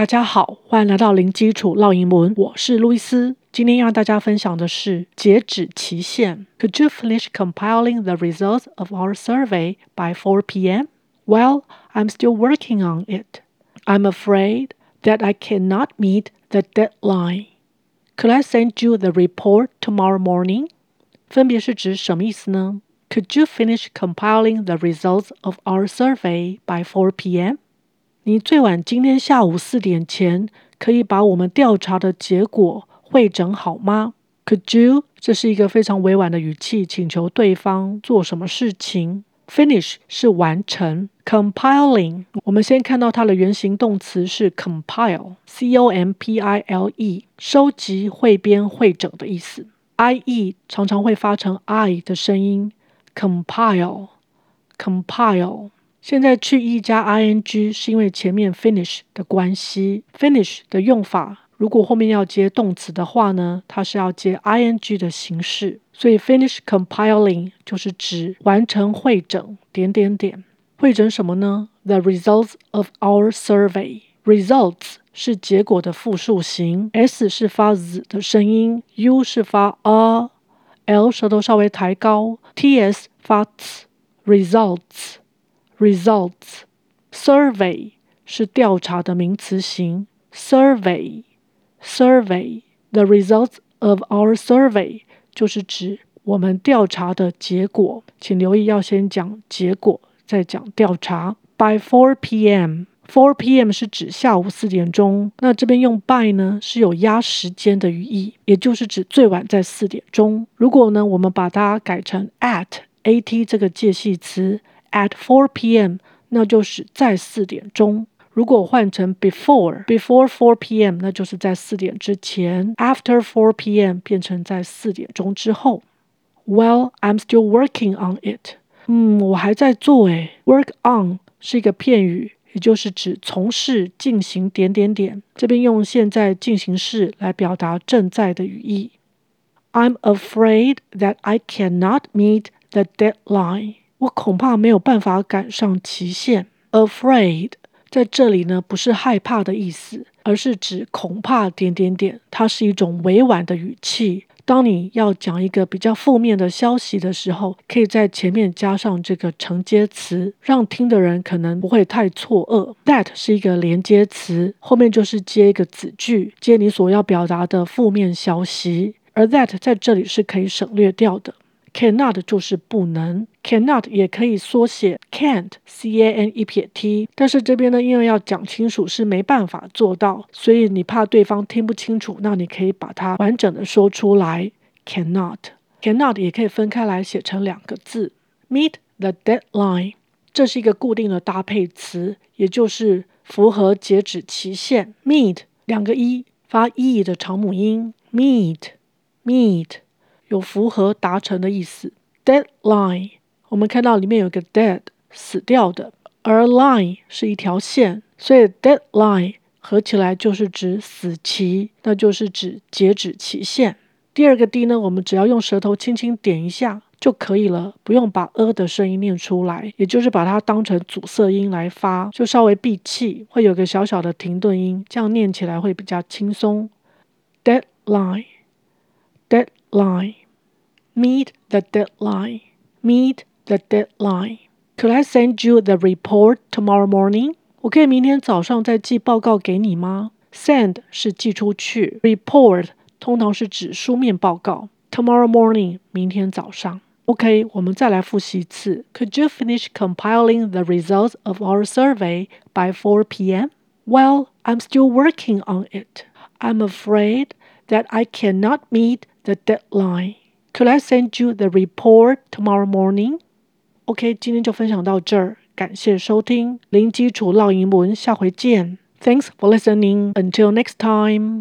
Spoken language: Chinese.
大家好，欢迎来到零基础烙英文，我是路易斯。今天要让大家分享的是截止期限。Could you finish compiling the results of our survey by 4 p.m.? Well, I'm still working on it. I'm afraid that I cannot meet the deadline. Could I send you the report tomorrow morning? 分别是指什么意思呢？Could you finish compiling the results of our survey by 4 p.m.? 你最晚今天下午四点前可以把我们调查的结果汇整好吗？Could you？这是一个非常委婉的语气，请求对方做什么事情。Finish 是完成。Compiling，我们先看到它的原形动词是 compile，c o m p i l e，收集、汇编、汇整的意思。i e 常常会发成 i 的声音。Compile，compile。现在去 e 加 ing 是因为前面 finish 的关系。finish 的用法，如果后面要接动词的话呢，它是要接 ing 的形式。所以 finish compiling 就是指完成汇整点点点。汇整什么呢？The results of our survey。results 是结果的复数形，s 是发 z 的声音，u 是发 a，l 舌头稍微抬高，ts 发 z results。results。survey 是调查的名词形。Survey survey the results of our survey 就是指我们调查的结果。请留意，要先讲结果，再讲调查。By 4 p.m.，4 p.m. 是指下午四点钟。那这边用 by 呢是有压时间的语义，也就是指最晚在四点钟。如果呢我们把它改成 at at 这个介系词。At 4 p.m. 那就是在四点钟。如果换成 before before 4 p.m. 那就是在四点之前。After 4 p.m. 变成在四点钟之后。Well, I'm still working on it。嗯，我还在做诶。Work on 是一个片语，也就是指从事、进行点点点。这边用现在进行式来表达正在的语义。I'm afraid that I cannot meet the deadline。 我恐怕没有办法赶上期限。Afraid 在这里呢，不是害怕的意思，而是指恐怕点点点。它是一种委婉的语气。当你要讲一个比较负面的消息的时候，可以在前面加上这个承接词，让听的人可能不会太错愕。That 是一个连接词，后面就是接一个子句，接你所要表达的负面消息。而 that 在这里是可以省略掉的。Cannot 就是不能，cannot 也可以缩写 can't，c a n 一撇 t。但是这边呢，因为要讲清楚是没办法做到，所以你怕对方听不清楚，那你可以把它完整的说出来。Cannot，cannot 也可以分开来写成两个字，meet the deadline。这是一个固定的搭配词，也就是符合截止期限。Meet 两个 e 发 e 的长母音，meet，meet。Meet, 有符合达成的意思。Deadline，我们看到里面有个 dead，死掉的，而 line 是一条线，所以 deadline 合起来就是指死期，那就是指截止期限。第二个 d 呢，我们只要用舌头轻轻点一下就可以了，不用把 a 的声音念出来，也就是把它当成阻塞音来发，就稍微闭气，会有个小小的停顿音，这样念起来会比较轻松。Deadline Deadline，deadline。Meet the deadline. Meet the deadline. Could I send you the report tomorrow morning? 我可以明天早上再寄报告给你吗？Send 是寄出去，report 通常是指书面报告。Tomorrow morning 明天早上。OK，我们再来复习一次。Could you finish compiling the results of our survey by 4 p.m.? Well, I'm still working on it. I'm afraid that I cannot meet the deadline. Could I send you the report tomorrow morning? OK，今天就分享到这儿，感谢收听零基础烙英文，下回见。Thanks for listening. Until next time.